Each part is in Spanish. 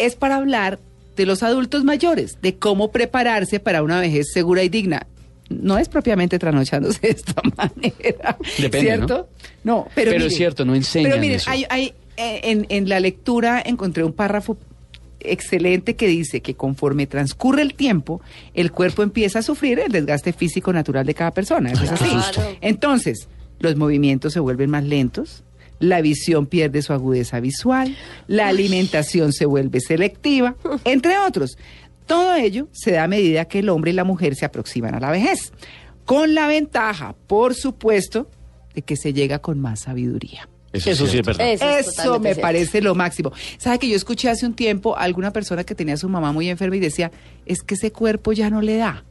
es para hablar de los adultos mayores, de cómo prepararse para una vejez segura y digna. No es propiamente trasnochándose de esta manera, Depende, ¿cierto? No, pero, Pero es cierto, no enseñan Pero miren, eso. hay, hay, eh, en, en la lectura encontré un párrafo excelente que dice que conforme transcurre el tiempo, el cuerpo empieza a sufrir el desgaste físico natural de cada persona. Eso es así. Claro. Entonces, los movimientos se vuelven más lentos, la visión pierde su agudeza visual, la alimentación se vuelve selectiva, entre otros. Todo ello se da a medida que el hombre y la mujer se aproximan a la vejez, con la ventaja, por supuesto, de que se llega con más sabiduría. Eso, Eso sí es verdad. Eso, es Eso me cierto. parece lo máximo. ¿Sabe que yo escuché hace un tiempo a alguna persona que tenía a su mamá muy enferma y decía, es que ese cuerpo ya no le da,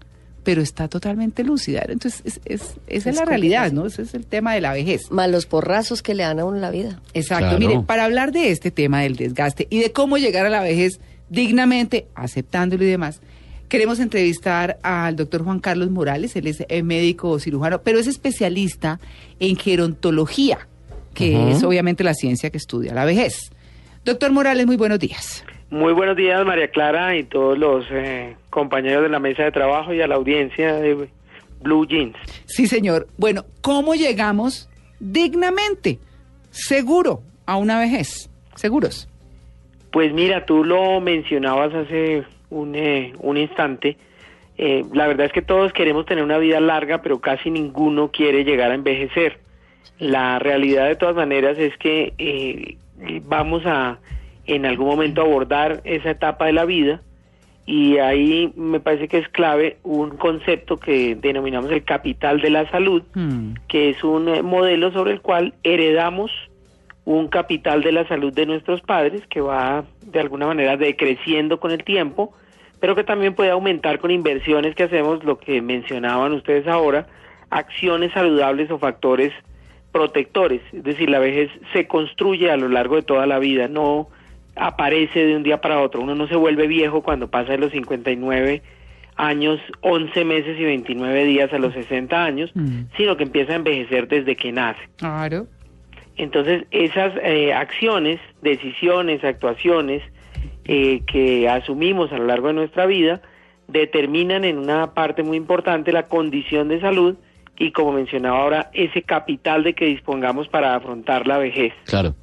pero está totalmente lúcida? Entonces, es, es- esa es, Es la realidad. ¿no? Ese es el tema de la vejez. Más los porrazos que le dan a uno la vida. Exacto. Claro. Mire, para hablar de este tema del desgaste y de cómo llegar a la vejez dignamente, aceptándolo y demás, queremos entrevistar al doctor Juan Carlos Morales. Él es eh, médico cirujano, pero es especialista en gerontología, que es obviamente la ciencia que estudia la vejez. Doctor Morales, muy buenos días. Muy buenos días, María Clara, y todos los eh, compañeros de la mesa de trabajo y a la audiencia de Blue Jeans. Sí, señor. Bueno, ¿cómo llegamos dignamente, seguro, a una vejez? Seguros. Pues mira, tú lo mencionabas hace un, eh, un instante. Eh, la verdad es que todos queremos tener una vida larga, pero casi ninguno quiere llegar a envejecer. La realidad de todas maneras es que eh, vamos a en algún momento abordar esa etapa de la vida y ahí me parece que es clave un concepto que denominamos el capital de la salud, Hmm. que es un eh, modelo sobre el cual heredamos un capital de la salud de nuestros padres que va de alguna manera decreciendo con el tiempo, pero que también puede aumentar con inversiones que hacemos, lo que mencionaban ustedes ahora, acciones saludables o factores protectores. Es decir, la vejez se construye a lo largo de toda la vida, no aparece de un día para otro. Uno no se vuelve viejo cuando pasa de los 59 años, 11 meses y 29 días a los 60 años, Mm. sino que empieza a envejecer desde que nace. Claro. Entonces, esas eh, acciones, decisiones, actuaciones eh, que asumimos a lo largo de nuestra vida determinan en una parte muy importante la condición de salud y, como mencionaba ahora, ese capital de que dispongamos para afrontar la vejez. Claro.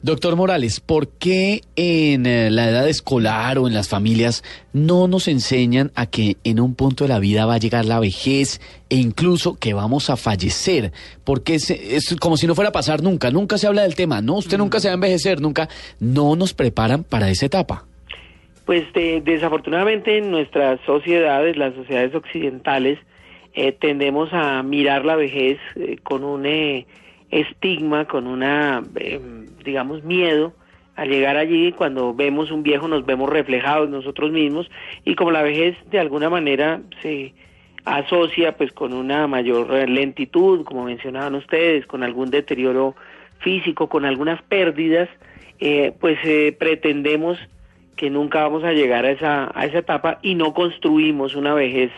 Doctor Morales, ¿por qué en eh, la edad escolar o en las familias no nos enseñan a que en un punto de la vida va a llegar la vejez e incluso que vamos a fallecer? Porque es, es como si no fuera a pasar nunca, nunca se habla del tema, no, usted nunca se va a envejecer, nunca, no nos preparan para esa etapa. Pues de- desafortunadamente en nuestras sociedades, las sociedades occidentales, eh, tendemos a mirar la vejez eh, con un eh, estigma, con una, eh, digamos, miedo a llegar allí. Cuando vemos un viejo nos vemos reflejados nosotros mismos y como la vejez de alguna manera se asocia pues con una mayor lentitud, como mencionaban ustedes, con algún deterioro físico, con algunas pérdidas, eh, pues eh, pretendemos que nunca vamos a llegar a esa, a esa etapa y no construimos una vejez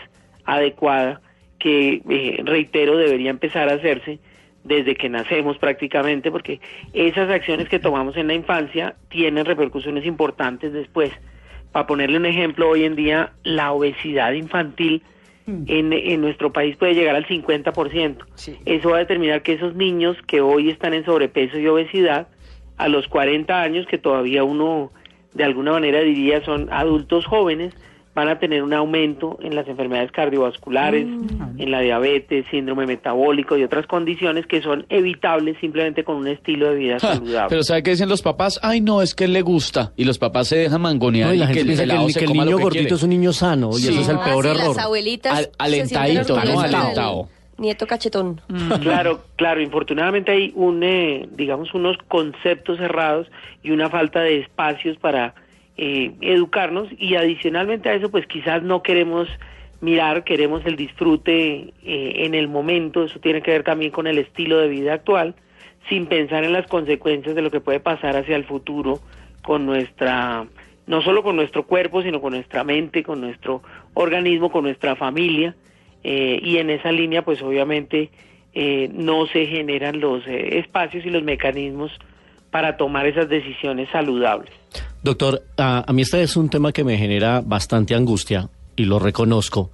adecuada que, reitero, debería empezar a hacerse desde que nacemos prácticamente, porque esas acciones que tomamos en la infancia tienen repercusiones importantes después. Para ponerle un ejemplo, hoy en día la obesidad infantil en, en nuestro país puede llegar al 50%. Sí. Eso va a determinar que esos niños que hoy están en sobrepeso y obesidad, a los 40 años, que todavía uno de alguna manera diría son adultos jóvenes, van a tener un aumento en las enfermedades cardiovasculares, en la diabetes, síndrome metabólico y otras condiciones que son evitables simplemente con un estilo de vida Ja, saludable. pero ¿sabe qué dicen los papás? Ay, no, es que él le gusta. Y los papás se dejan mangonear No, y la y gente que el piensa que el, que el niño que gordito quiere. es un niño sano y Sí. ese es el Ah, peor sí, error. Las abuelitas. Al- alentadito, ¿no? Alentado. Nieto cachetón. Claro, claro, infortunadamente hay un, eh, digamos, unos conceptos cerrados y una falta de espacios para eh, educarnos y adicionalmente a eso, pues quizás no queremos mirar, queremos el disfrute eh, en el momento, eso tiene que ver también con el estilo de vida actual, sin pensar en las consecuencias de lo que puede pasar hacia el futuro con nuestra, no solo con nuestro cuerpo, sino con nuestra mente, con nuestro organismo, con nuestra familia. Eh, y en esa línea pues obviamente eh, no se generan los eh, espacios y los mecanismos para tomar esas decisiones saludables. Doctor, a, a mí este es un tema que me genera bastante angustia y lo reconozco.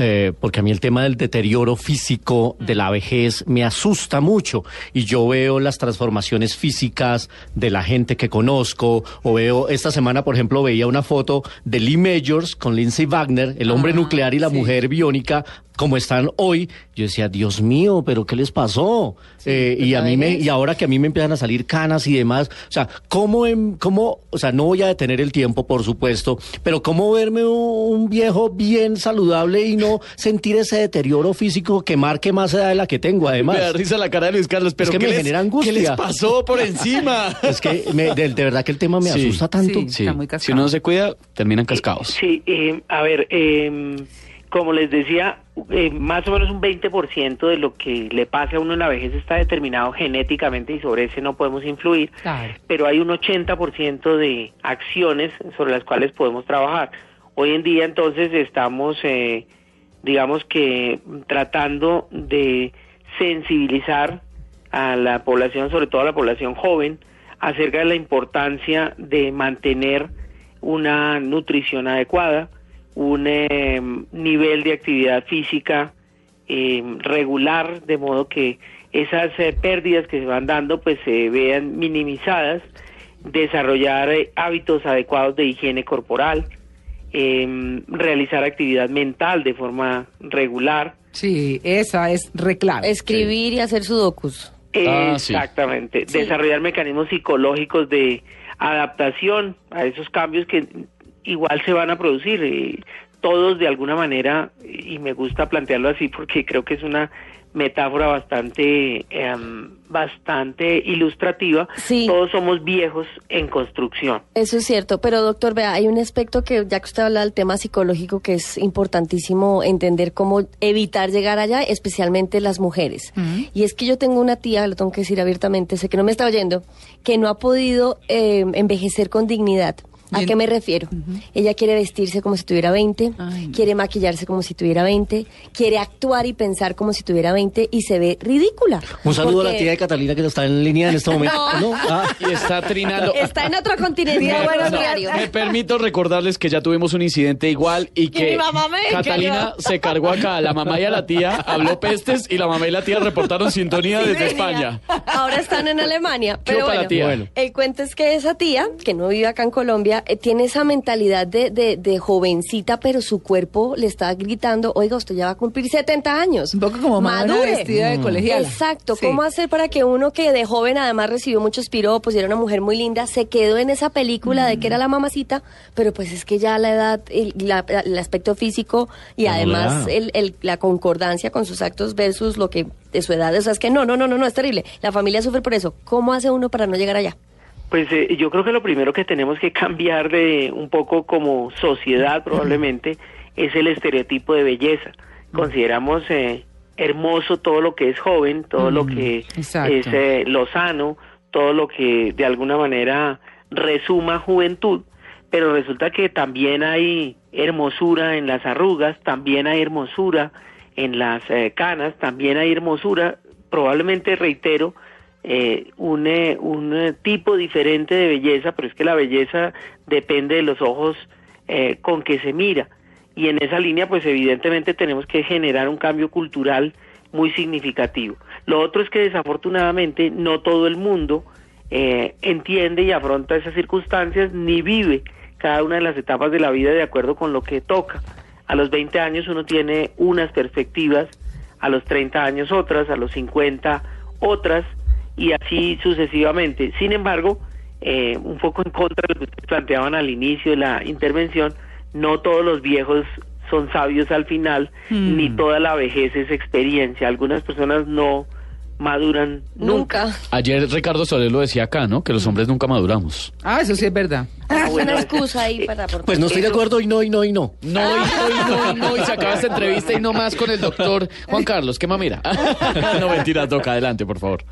eh, porque a mí el tema del deterioro físico de la vejez me asusta mucho y yo veo las transformaciones físicas de la gente que conozco o veo esta semana por ejemplo veía una foto de Lee Majors con Lindsay Wagner el hombre Ah, nuclear y la sí. mujer biónica como están hoy yo decía Dios mío pero qué les pasó Eh, y a mí me y ahora que a mí me empiezan a salir canas y demás, o sea, ¿cómo, em- cómo, o sea, no voy a detener el tiempo, por supuesto, pero cómo verme un, un viejo bien saludable y no sentir ese deterioro físico que marque más edad de la que tengo, además? Me da risa la cara de Luis Carlos, pero que ¿qué me les- genera angustia. ¿Qué les pasó por encima? Es que me- de, de verdad que el tema me Sí. asusta tanto. Sí. Está muy cascado. si uno no se cuida, terminan cascados. Sí, eh, a ver, eh, como les decía, eh, más o menos un 20% de lo que le pase a uno en la vejez está determinado genéticamente y sobre ese no podemos influir, Claro. pero hay un 80% de acciones sobre las cuales podemos trabajar. Hoy en día entonces estamos, eh, digamos que tratando de sensibilizar a la población, sobre todo a la población joven, acerca de la importancia de mantener una nutrición adecuada, un eh, nivel de actividad física eh, regular, de modo que esas eh, pérdidas que se van dando pues se vean minimizadas, desarrollar eh, hábitos adecuados de higiene corporal, eh, realizar actividad mental de forma regular. Sí, esa es reclave. Escribir y hacer sudokus. Ah, sí. Exactamente, Sí. desarrollar mecanismos psicológicos de adaptación a esos cambios que igual se van a producir. eh, todos de alguna manera, y me gusta plantearlo así porque creo que es una metáfora bastante em, bastante ilustrativa. Sí. Todos somos viejos en construcción. Eso es cierto, pero doctor, vea, hay un aspecto que, ya que usted habla del tema psicológico, que es importantísimo entender cómo evitar llegar allá, especialmente las mujeres. Y es que yo tengo una tía, lo tengo que decir abiertamente, sé que no me está oyendo, que no ha podido eh, envejecer con dignidad. ¿A qué me refiero? Ella quiere vestirse como si tuviera 20, Ay, no. quiere maquillarse como si tuviera 20, quiere actuar y pensar como si tuviera 20 y se ve ridícula. Un saludo a la tía de Catalina que está en línea en este momento. ¿no? Ah. Y está trinando. Está en otro continente. Tía, buenos No, días. Me permito recordarles que ya tuvimos un incidente igual y que mi mamá me Catalina se cargó acá la mamá y a la tía, habló pestes y la mamá y la tía reportaron sintonía desde España. Ahora están en Alemania. Pero Chupa la bueno, tía. Bueno. el cuento es que esa tía, que no vive acá en Colombia, eh, tiene esa mentalidad de, de, de jovencita, pero su cuerpo le está gritando, oiga, usted ya va a cumplir 70 años. Un poco como Madure. vestida de colegiala. Exacto. Sí. ¿Cómo hacer para que uno que de joven además recibió muchos piropos y era una mujer muy linda, se quedó en esa película de que era la mamacita, pero pues es que ya la edad, el, la- el aspecto físico y La además el- la concordancia con sus actos versus lo que de su edad, o sea, es que no, no, no, no, no, es terrible. La familia sufre por eso. ¿Cómo hace uno para no llegar allá? Pues eh, yo creo que lo primero que tenemos que cambiar de un poco como sociedad probablemente es el estereotipo de belleza. Consideramos eh, hermoso todo lo que es joven, todo lo que exacto. es eh, lo sano, todo lo que de alguna manera resuma juventud, pero resulta que también hay hermosura en las arrugas, también hay hermosura en las eh, canas, también hay hermosura, probablemente reitero, eh, un, eh, un eh, tipo diferente de belleza, pero es que la belleza depende de los ojos eh, con que se mira. Y en esa línea, pues evidentemente tenemos que generar un cambio cultural muy significativo. Lo otro es que desafortunadamente no todo el mundo eh, entiende y afronta esas circunstancias ni vive cada una de las etapas de la vida de acuerdo con lo que toca. A los 20 años uno tiene unas perspectivas, a los 30 años otras, a los 50 otras y así sucesivamente. Sin embargo, eh, un poco en contra de lo que ustedes planteaban al inicio de la intervención, no todos los viejos son sabios al final, Mm. ni toda la vejez es experiencia. Algunas personas no maduran nunca. Nunca. Ayer Ricardo Soler lo decía acá, ¿no? Que los hombres nunca maduramos. Ah, eso sí es verdad. Ah, bueno, Una excusa ahí para. Pues no estoy de acuerdo y no, y no, y no. No, y no, y no, y no, y se acaba esta entrevista y no más con el doctor Juan Carlos, qué mamira. no, mentira, toca, adelante, por favor.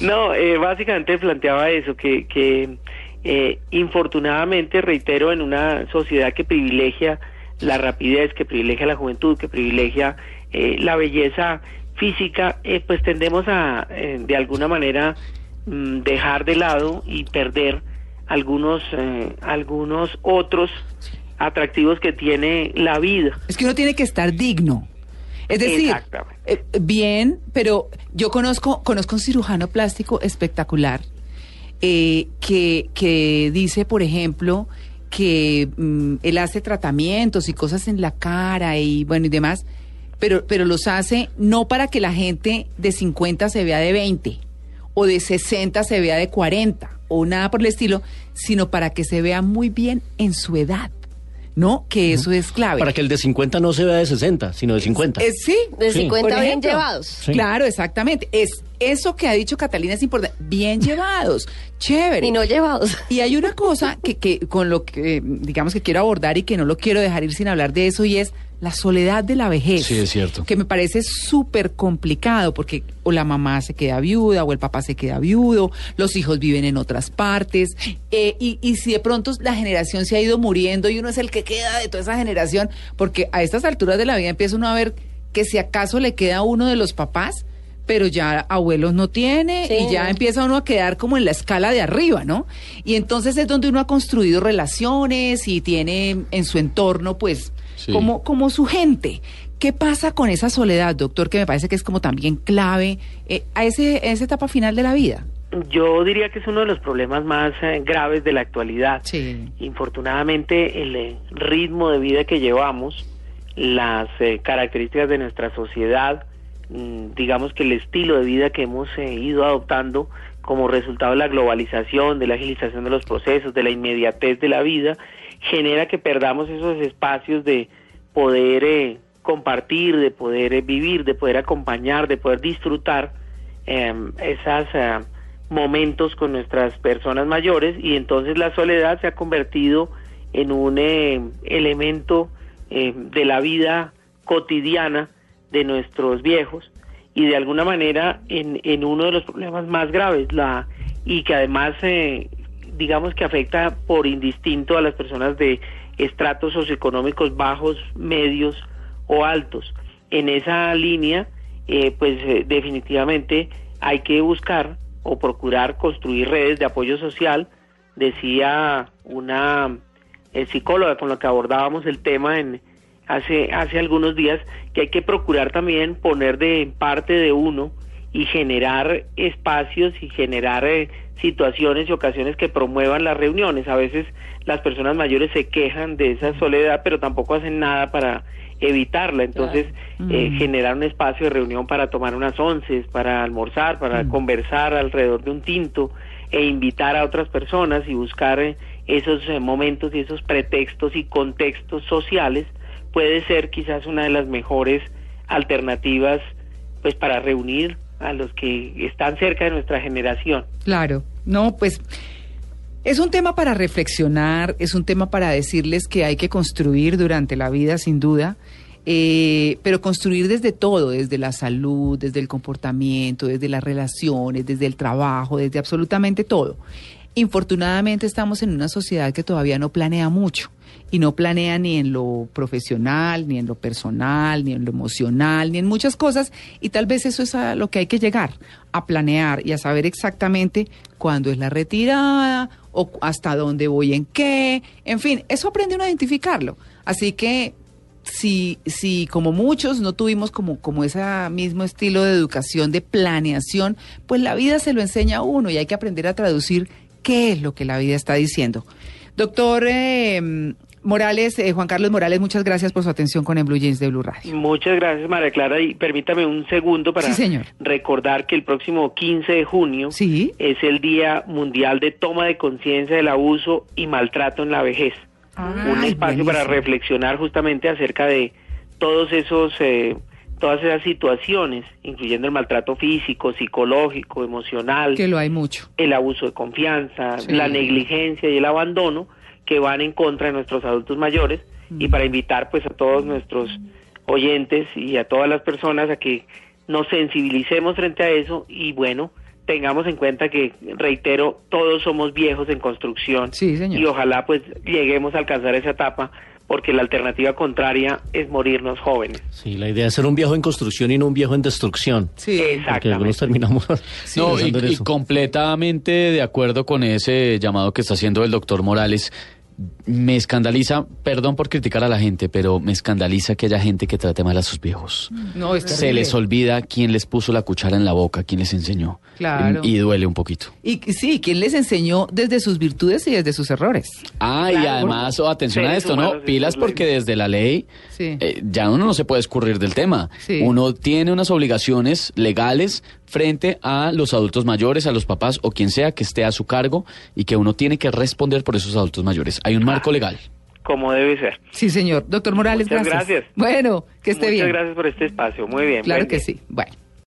No, eh, básicamente planteaba eso, que, que eh, infortunadamente, reitero, en una sociedad que privilegia la rapidez, que privilegia la juventud, que privilegia eh, la belleza física, eh, pues tendemos a, eh, de alguna manera, mm, dejar de lado y perder algunos, eh, algunos otros atractivos que tiene la vida. Es que uno tiene que estar digno. Es decir, eh, bien, pero yo conozco, conozco un cirujano plástico espectacular que, que dice, por ejemplo, que mm, él hace tratamientos y cosas en la cara y bueno y demás, pero, pero los hace no para que la gente de 50 se vea de 20 o de 60 se vea de 40 o nada por el estilo, sino para que se vea muy bien en su edad. ¿No? Que eso es clave. Para que el de 50 no se vea de 60, sino de 50. Eh, sí, De Sí. 50 Por bien llevados. Sí. Claro, exactamente. Es eso que ha dicho Catalina es importante. Bien llevados, chévere. Y no llevados. Y hay una cosa que, que con lo que digamos que quiero abordar y que no lo quiero dejar ir sin hablar de eso y es la soledad de la vejez. Sí, es cierto. Que me parece súper complicado porque o la mamá se queda viuda o el papá se queda viudo, los hijos viven en otras partes eh, y, y si de pronto la generación se ha ido muriendo y uno es el que queda de toda esa generación, porque a estas alturas de la vida empieza uno a ver que si acaso le queda a uno de los papás, pero ya abuelos no tiene Sí. y ya empieza uno a quedar como en la escala de arriba, ¿no? Y entonces es donde uno ha construido relaciones y tiene en su entorno, pues, Sí. como, como su gente. ¿Qué pasa con esa soledad, doctor? Que me parece que es como también clave eh, a, ese, a esa etapa final de la vida. Yo diría que es uno de los problemas más eh, graves de la actualidad. Sí. Infortunadamente, el eh, ritmo de vida que llevamos, las eh, características de nuestra sociedad, digamos que el estilo de vida que hemos eh, ido adoptando como resultado de la globalización, de la agilización de los procesos, de la inmediatez de la vida, genera que perdamos esos espacios de poder eh, compartir, de poder eh, vivir, de poder acompañar, de poder disfrutar esas eh, momentos con nuestras personas mayores. Y entonces la soledad se ha convertido en un eh, elemento eh, de la vida cotidiana de nuestros viejos y de alguna manera en, en uno de los problemas más graves la y que además eh, digamos que afecta por indistinto a las personas de estratos socioeconómicos bajos, medios o altos. En esa línea, eh, pues eh, definitivamente hay que buscar o procurar construir redes de apoyo social. Decía una eh, psicóloga con la que abordábamos el tema en hace hace algunos días que hay que procurar también poner de parte de uno y generar espacios y generar eh, situaciones y ocasiones que promuevan las reuniones. A veces las personas mayores se quejan de esa soledad, pero tampoco hacen nada para evitarla. Entonces, eh, Mm. generar un espacio de reunión para tomar unas onces, para almorzar, para conversar alrededor de un tinto e invitar a otras personas y buscar eh, esos eh, momentos y esos pretextos y contextos sociales puede ser quizás una de las mejores alternativas pues para reunir a los que están cerca de nuestra generación. Claro, no, pues es un tema para reflexionar, es un tema para decirles que hay que construir durante la vida, sin duda, eh, pero construir desde todo, desde la salud, desde el comportamiento, desde las relaciones, desde el trabajo, desde absolutamente todo. Infortunadamente estamos en una sociedad que todavía no planea mucho y no planea ni en lo profesional, ni en lo personal, ni en lo emocional, ni en muchas cosas y tal vez eso es a lo que hay que llegar, a planear y a saber exactamente cuándo es la retirada o hasta dónde voy en qué, en fin, eso aprende uno a identificarlo. Así que si, si como muchos no tuvimos como, como ese mismo estilo de educación, de planeación, pues la vida se lo enseña a uno y hay que aprender a traducir qué es lo que la vida está diciendo. Doctor eh, Morales, eh, Juan Carlos Morales, muchas gracias por su atención con el Blue Jeans de Blue Radio. Muchas gracias, María Clara, y permítame un segundo para Sí, señor. recordar que el próximo 15 de junio Sí. es el Día Mundial de Toma de Conciencia del Abuso y Maltrato en la Vejez. un Ay, espacio para reflexionar justamente acerca de todos esos eh, todas esas situaciones, incluyendo el maltrato físico, psicológico, emocional, Que lo hay mucho. el abuso de confianza, Sí. la negligencia y el abandono que van en contra de nuestros adultos mayores y para invitar pues a todos nuestros oyentes y a todas las personas a que nos sensibilicemos frente a eso y bueno, tengamos en cuenta que, reitero, todos somos viejos en construcción Sí, señor. y ojalá pues lleguemos a alcanzar esa etapa porque la alternativa contraria es morirnos jóvenes. Sí, la idea es ser un viejo en construcción y no un viejo en destrucción. Sí. Porque algunos terminamos No, y, completamente de acuerdo con ese llamado que está haciendo el doctor Morales. Me escandaliza, perdón por criticar a la gente, pero me escandaliza que haya gente que trate mal a sus viejos. No, es Se les olvida quién les puso la cuchara en la boca, quién les enseñó. Claro. Y, y duele un poquito. Y sí, ¿quién les enseñó desde sus virtudes y desde sus errores? Ah, y además, oh, atención a esto, ¿no? Pilas porque desde la ley Sí. eh, ya uno no se puede escurrir del tema. Sí. Uno tiene unas obligaciones legales frente a los adultos mayores, a los papás o quien sea que esté a su cargo y que uno tiene que responder por esos adultos mayores. Hay un marco legal. Como debe ser. Sí, señor. Doctor Morales, Muchas gracias. gracias. Bueno, que esté Muchas bien. gracias por este espacio. Muy bien. Claro que día. sí. Bueno.